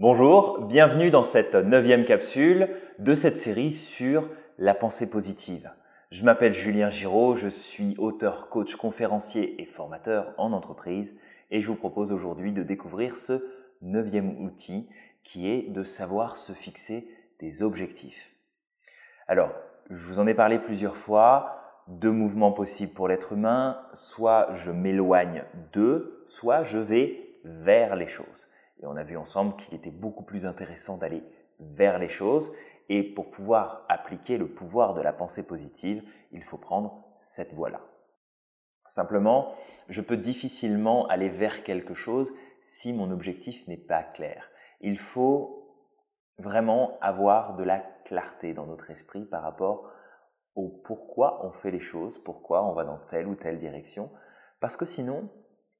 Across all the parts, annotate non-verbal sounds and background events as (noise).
Bonjour, bienvenue dans cette neuvième capsule de cette série sur la pensée positive. Je m'appelle Julien Giraud, je suis auteur, coach, conférencier et formateur en entreprise et je vous propose aujourd'hui de découvrir ce neuvième outil qui est de savoir se fixer des objectifs. Alors, je vous en ai parlé plusieurs fois, deux mouvements possibles pour l'être humain, soit je m'éloigne d'eux, soit je vais vers les choses. On a vu ensemble qu'il était beaucoup plus intéressant d'aller vers les choses. Et pour pouvoir appliquer le pouvoir de la pensée positive, il faut prendre cette voie-là. Simplement, je peux difficilement aller vers quelque chose si mon objectif n'est pas clair. Il faut vraiment avoir de la clarté dans notre esprit par rapport au pourquoi on fait les choses, pourquoi on va dans telle ou telle direction, parce que sinon,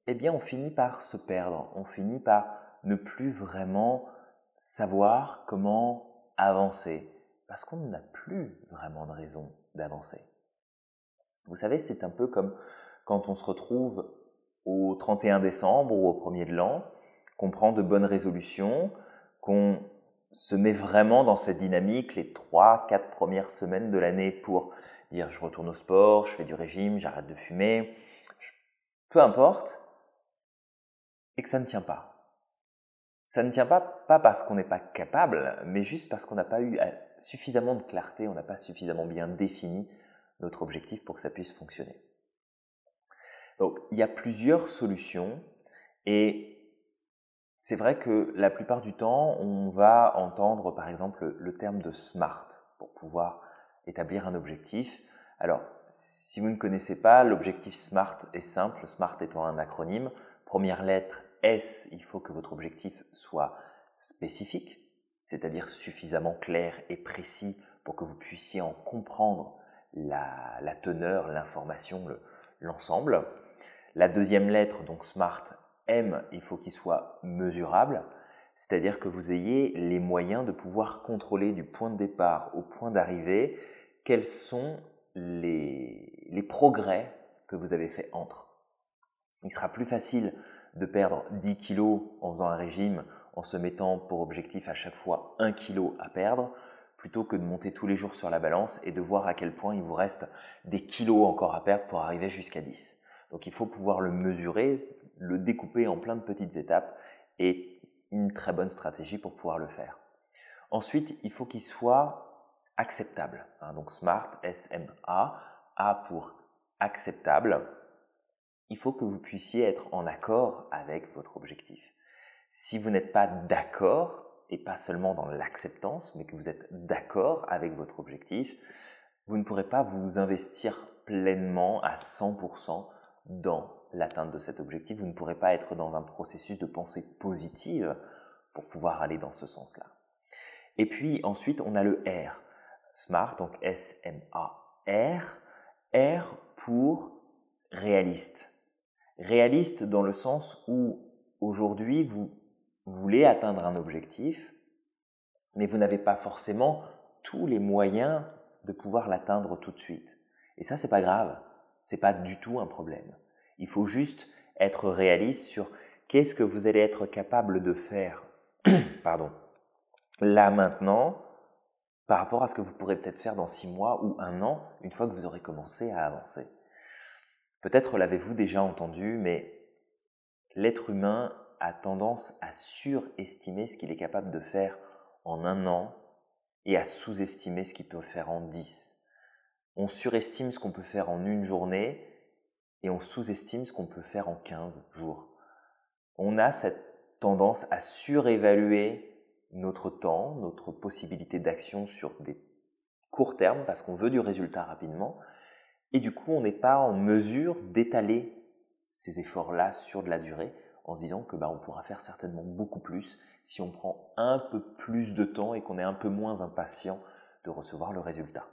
eh bien, on finit par se perdre, on finit par ne plus vraiment savoir comment avancer, parce qu'on n'a plus vraiment de raison d'avancer. Vous savez, c'est un peu comme quand on se retrouve au 31 décembre ou au 1er de l'an, qu'on prend de bonnes résolutions, qu'on se met vraiment dans cette dynamique les 3, 4 premières semaines de l'année pour dire je retourne au sport, je fais du régime, j'arrête de fumer, peu importe, et que ça ne tient pas. Ça ne tient pas, pas parce qu'on n'est pas capable, mais juste parce qu'on n'a pas eu euh, suffisamment de clarté, on n'a pas suffisamment bien défini notre objectif pour que ça puisse fonctionner. Donc, il y a plusieurs solutions et c'est vrai que la plupart du temps, on va entendre par exemple le terme de SMART pour pouvoir établir un objectif. Alors, si vous ne connaissez pas, l'objectif SMART est simple, SMART étant un acronyme. Première lettre S, il faut que votre objectif soit spécifique, c'est-à-dire suffisamment clair et précis pour que vous puissiez en comprendre la, teneur, l'information, l'ensemble. la deuxième lettre, donc SMART, M, il faut qu'il soit mesurable, c'est-à-dire que vous ayez les moyens de pouvoir contrôler du point de départ au point d'arrivée quels sont les, les progrès que vous avez fait entre. Il sera plus facile de perdre 10 kilos en faisant un régime en se mettant pour objectif à chaque fois 1 kilo à perdre, plutôt que de monter tous les jours sur la balance et de voir à quel point il vous reste des kilos encore à perdre pour arriver jusqu'à 10. Donc il faut pouvoir le mesurer, le découper en plein de petites étapes et une très bonne stratégie pour pouvoir le faire. Ensuite, il faut qu'il soit acceptable. Hein. donc SMART, S-M-A, A pour acceptable il faut que vous puissiez être en accord avec votre objectif. Si vous n'êtes pas d'accord, et pas seulement dans l'acceptance, mais que vous êtes d'accord avec votre objectif, vous ne pourrez pas vous investir pleinement à 100% dans l'atteinte de cet objectif. Vous ne pourrez pas être dans un processus de pensée positive pour pouvoir aller dans ce sens-là. Et puis ensuite, on a le R. SMART, donc S-M-A-R. R pour réaliste. Réaliste dans le sens où aujourd'hui vous voulez atteindre un objectif, mais vous n'avez pas forcément tous les moyens de pouvoir l'atteindre tout de suite. Et ça, c'est pas grave. C'est pas du tout un problème. Il faut juste être réaliste sur qu'est-ce que vous allez être capable de faire, (clears throat) pardon, là maintenant, par rapport à ce que vous pourrez peut-être faire dans six mois ou un an, une fois que vous aurez commencé à avancer. Peut-être l'avez-vous déjà entendu, mais l'être humain a tendance à surestimer ce qu'il est capable de faire en un an et à sous-estimer ce qu'il peut faire en dix. On surestime ce qu'on peut faire en une journée et on sous-estime ce qu'on peut faire en quinze jours. On a cette tendance à surévaluer notre temps, notre possibilité d'action sur des courts termes parce qu'on veut du résultat rapidement et du coup, on n'est pas en mesure d'étaler ces efforts-là sur de la durée en se disant que bah, on pourra faire certainement beaucoup plus si on prend un peu plus de temps et qu'on est un peu moins impatient de recevoir le résultat.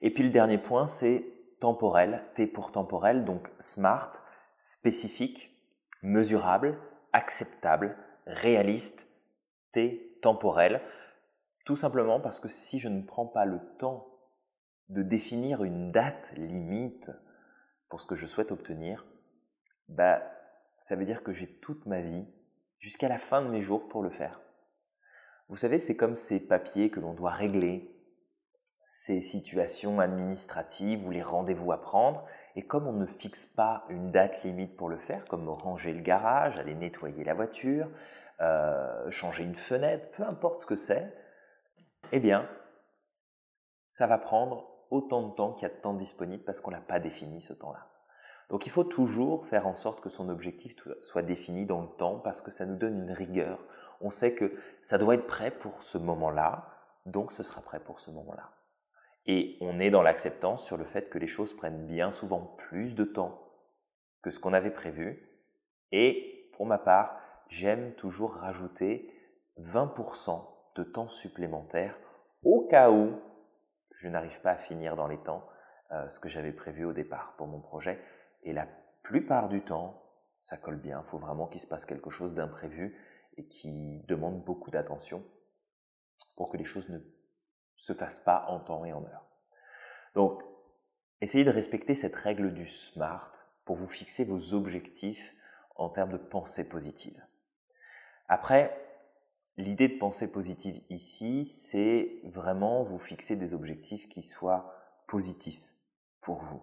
Et puis le dernier point, c'est temporel, T pour temporel, donc smart, spécifique, mesurable, acceptable, réaliste, T temporel, tout simplement parce que si je ne prends pas le temps de définir une date limite pour ce que je souhaite obtenir, bah, ça veut dire que j'ai toute ma vie jusqu'à la fin de mes jours pour le faire. Vous savez, c'est comme ces papiers que l'on doit régler, ces situations administratives ou les rendez-vous à prendre, et comme on ne fixe pas une date limite pour le faire, comme ranger le garage, aller nettoyer la voiture, euh, changer une fenêtre, peu importe ce que c'est, eh bien, ça va prendre autant de temps qu'il y a de temps disponible parce qu'on n'a pas défini ce temps-là. Donc il faut toujours faire en sorte que son objectif soit défini dans le temps parce que ça nous donne une rigueur. On sait que ça doit être prêt pour ce moment-là, donc ce sera prêt pour ce moment-là. Et on est dans l'acceptance sur le fait que les choses prennent bien souvent plus de temps que ce qu'on avait prévu. Et pour ma part, j'aime toujours rajouter 20% de temps supplémentaire au cas où je n'arrive pas à finir dans les temps euh, ce que j'avais prévu au départ pour mon projet. Et la plupart du temps, ça colle bien. Il faut vraiment qu'il se passe quelque chose d'imprévu et qui demande beaucoup d'attention pour que les choses ne se fassent pas en temps et en heure. Donc, essayez de respecter cette règle du SMART pour vous fixer vos objectifs en termes de pensée positive. Après, l'idée de pensée positive ici, c'est vraiment vous fixer des objectifs qui soient positifs pour vous.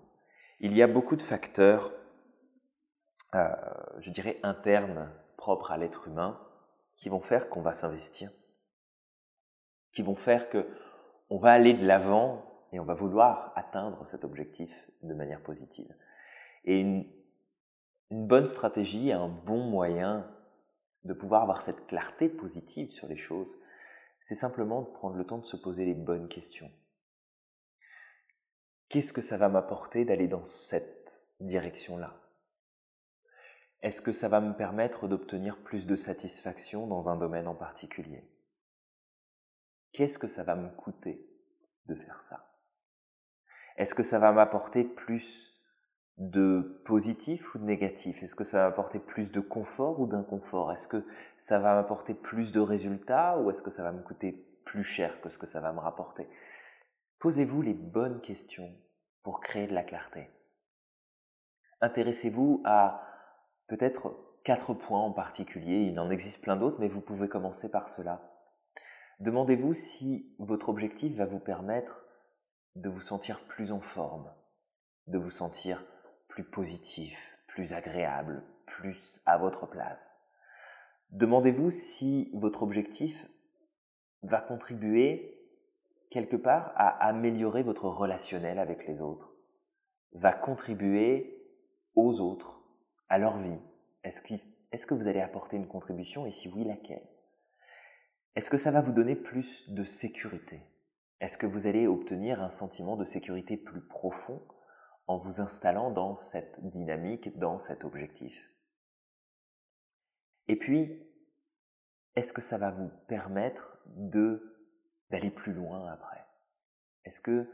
Il y a beaucoup de facteurs, euh, je dirais, internes, propres à l'être humain, qui vont faire qu'on va s'investir, qui vont faire que on va aller de l'avant et on va vouloir atteindre cet objectif de manière positive. Et une, une bonne stratégie, un bon moyen de pouvoir avoir cette clarté positive sur les choses, c'est simplement de prendre le temps de se poser les bonnes questions. Qu'est-ce que ça va m'apporter d'aller dans cette direction-là? Est-ce que ça va me permettre d'obtenir plus de satisfaction dans un domaine en particulier? Qu'est-ce que ça va me coûter de faire ça? Est-ce que ça va m'apporter plus de positif ou de négatif? Est-ce que ça va m'apporter plus de confort ou d'inconfort? Est-ce que ça va m'apporter plus de résultats ou est-ce que ça va me coûter plus cher que ce que ça va me rapporter? Posez-vous les bonnes questions pour créer de la clarté. Intéressez-vous à peut-être quatre points en particulier, il en existe plein d'autres, mais vous pouvez commencer par cela. Demandez-vous si votre objectif va vous permettre de vous sentir plus en forme, de vous sentir plus positif, plus agréable, plus à votre place. Demandez-vous si votre objectif va contribuer quelque part à améliorer votre relationnel avec les autres, va contribuer aux autres, à leur vie? Est-ce que, que vous allez apporter une contribution? Et si oui, laquelle? Est-ce que ça va vous donner plus de sécurité? Est-ce que vous allez obtenir un sentiment de sécurité plus profond en vous installant dans cette dynamique, dans cet objectif. Et puis, est-ce que ça va vous permettre d'aller plus loin après? Est-ce que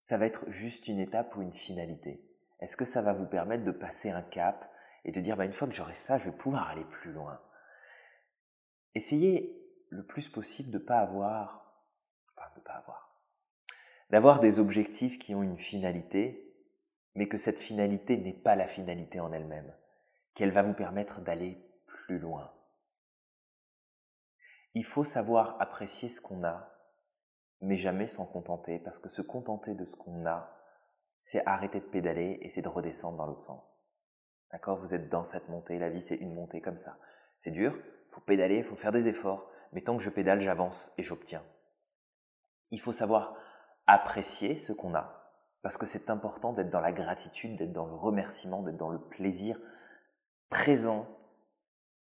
ça va être juste une étape ou une finalité? Est-ce que ça va vous permettre de passer un cap et de dire bah, une fois que j'aurai ça, je vais pouvoir aller plus loin? Essayez le plus possible de pas avoir, enfin de pas avoir, d'avoir des objectifs qui ont une finalité, mais que cette finalité n'est pas la finalité en elle-même, qu'elle va vous permettre d'aller plus loin. Il faut savoir apprécier ce qu'on a, mais jamais s'en contenter, parce que se contenter de ce qu'on a, c'est arrêter de pédaler et c'est de redescendre dans l'autre sens. D'accord? Vous êtes dans cette montée, la vie c'est une montée comme ça. C'est dur, il faut pédaler, il faut faire des efforts, mais tant que je pédale, j'avance et j'obtiens. Il faut savoir apprécier ce qu'on a, parce que c'est important d'être dans la gratitude, d'être dans le remerciement, d'être dans le plaisir présent,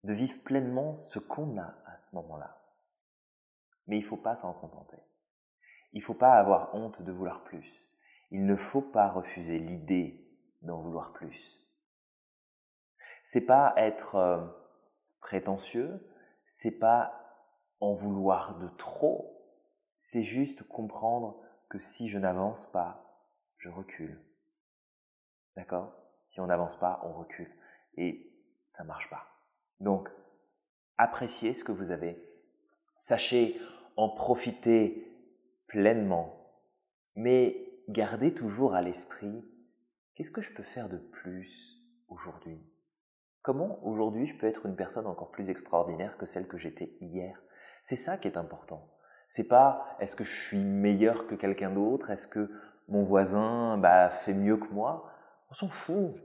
de vivre pleinement ce qu'on a à ce moment-là. Mais il ne faut pas s'en contenter. Il ne faut pas avoir honte de vouloir plus. Il ne faut pas refuser l'idée d'en vouloir plus. C'est pas être euh, prétentieux, c'est pas en vouloir de trop, c'est juste comprendre que si je n'avance pas, je recule. D'accord? Si on n'avance pas, on recule. Et ça ne marche pas. Donc, appréciez ce que vous avez. Sachez en profiter pleinement. Mais gardez toujours à l'esprit, qu'est-ce que je peux faire de plus aujourd'hui? Comment aujourd'hui je peux être une personne encore plus extraordinaire que celle que j'étais hier? C'est ça qui est important. C'est pas est-ce que je suis meilleur que quelqu'un d'autre, est-ce que mon voisin bah, fait mieux que moi? On s'en fout.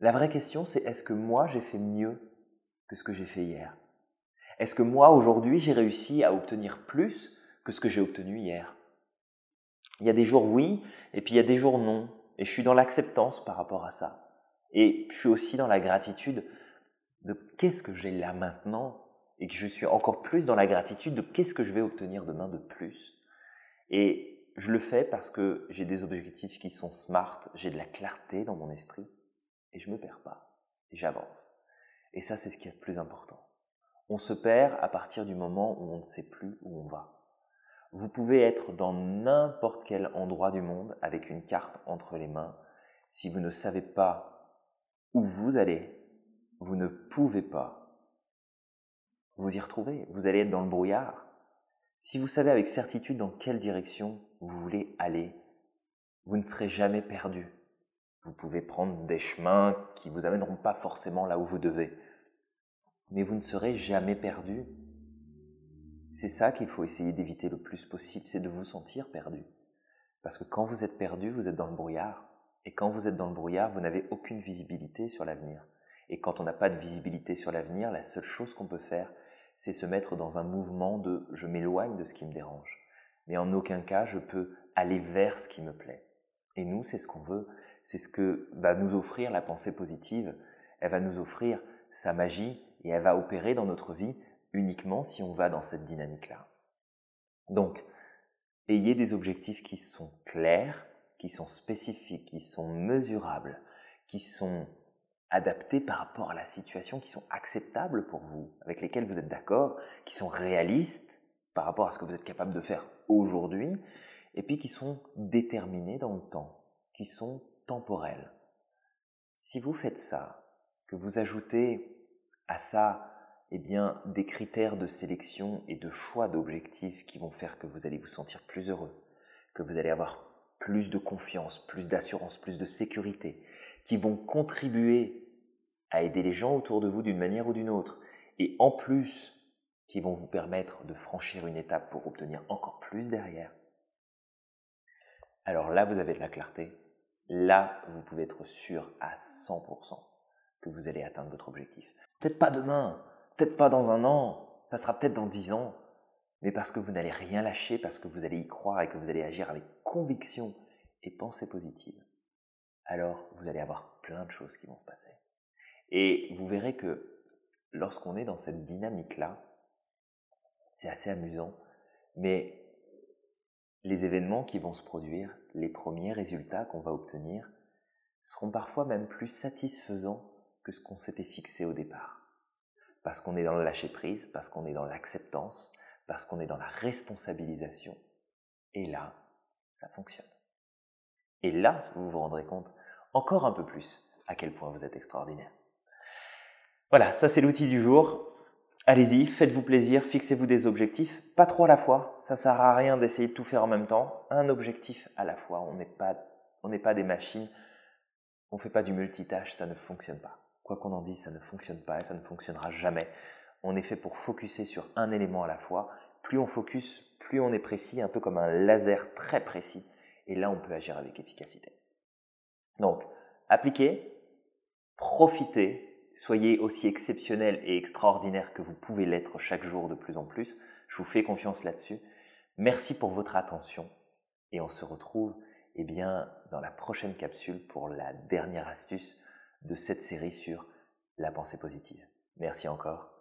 La vraie question c'est est-ce que moi j'ai fait mieux que ce que j'ai fait hier? Est-ce que moi aujourd'hui j'ai réussi à obtenir plus que ce que j'ai obtenu hier? Il y a des jours oui et puis il y a des jours non. Et je suis dans l'acceptance par rapport à ça. Et je suis aussi dans la gratitude de qu'est-ce que j'ai là maintenant et que je suis encore plus dans la gratitude de qu'est-ce que je vais obtenir demain de plus. Et je le fais parce que j'ai des objectifs qui sont smart, j'ai de la clarté dans mon esprit et je me perds pas et j'avance. Et ça, c'est ce qui est le plus important. On se perd à partir du moment où on ne sait plus où on va. Vous pouvez être dans n'importe quel endroit du monde avec une carte entre les mains. Si vous ne savez pas où vous allez, vous ne pouvez pas vous y retrouver, vous allez être dans le brouillard. Si vous savez avec certitude dans quelle direction vous voulez aller, vous ne serez jamais perdu. Vous pouvez prendre des chemins qui vous amèneront pas forcément là où vous devez, mais vous ne serez jamais perdu. C'est ça qu'il faut essayer d'éviter le plus possible, c'est de vous sentir perdu. Parce que quand vous êtes perdu, vous êtes dans le brouillard. Et quand vous êtes dans le brouillard, vous n'avez aucune visibilité sur l'avenir. Et quand on n'a pas de visibilité sur l'avenir, la seule chose qu'on peut faire, c'est se mettre dans un mouvement de je m'éloigne de ce qui me dérange. Mais en aucun cas je peux aller vers ce qui me plaît. Et nous, c'est ce qu'on veut, c'est ce que va nous offrir la pensée positive. Elle va nous offrir sa magie et elle va opérer dans notre vie uniquement si on va dans cette dynamique-là. Donc, ayez des objectifs qui sont clairs, qui sont spécifiques, qui sont mesurables, qui sont adaptés par rapport à la situation, qui sont acceptables pour vous, avec lesquels vous êtes d'accord, qui sont réalistes par rapport à ce que vous êtes capable de faire aujourd'hui, et puis qui sont déterminés dans le temps, qui sont temporels. Si vous faites ça, que vous ajoutez à ça eh bien, des critères de sélection et de choix d'objectifs qui vont faire que vous allez vous sentir plus heureux, que vous allez avoir plus de confiance, plus d'assurance, plus de sécurité, qui vont contribuer à aider les gens autour de vous d'une manière ou d'une autre, et en plus qui vont vous permettre de franchir une étape pour obtenir encore plus derrière, alors là, vous avez de la clarté. Là, vous pouvez être sûr à 100% que vous allez atteindre votre objectif. Peut-être pas demain, peut-être pas dans un an, ça sera peut-être dans dix ans, mais parce que vous n'allez rien lâcher, parce que vous allez y croire et que vous allez agir avec conviction et pensée positive alors vous allez avoir plein de choses qui vont se passer. Et vous verrez que lorsqu'on est dans cette dynamique-là, c'est assez amusant, mais les événements qui vont se produire, les premiers résultats qu'on va obtenir, seront parfois même plus satisfaisants que ce qu'on s'était fixé au départ. Parce qu'on est dans le lâcher-prise, parce qu'on est dans l'acceptance, parce qu'on est dans la responsabilisation. Et là, ça fonctionne. Et là, vous vous rendrez compte encore un peu plus à quel point vous êtes extraordinaire. Voilà, ça c'est l'outil du jour. Allez-y, faites-vous plaisir, fixez-vous des objectifs, pas trop à la fois. Ça sert à rien d'essayer de tout faire en même temps. Un objectif à la fois. On n'est pas, on n'est pas des machines. On ne fait pas du multitâche, ça ne fonctionne pas. Quoi qu'on en dise, ça ne fonctionne pas et ça ne fonctionnera jamais. On est fait pour focuser sur un élément à la fois. Plus on focus, plus on est précis, un peu comme un laser très précis. Et là, on peut agir avec efficacité. Donc, appliquez, profitez, soyez aussi exceptionnel et extraordinaire que vous pouvez l'être chaque jour de plus en plus. Je vous fais confiance là-dessus. Merci pour votre attention et on se retrouve eh bien, dans la prochaine capsule pour la dernière astuce de cette série sur la pensée positive. Merci encore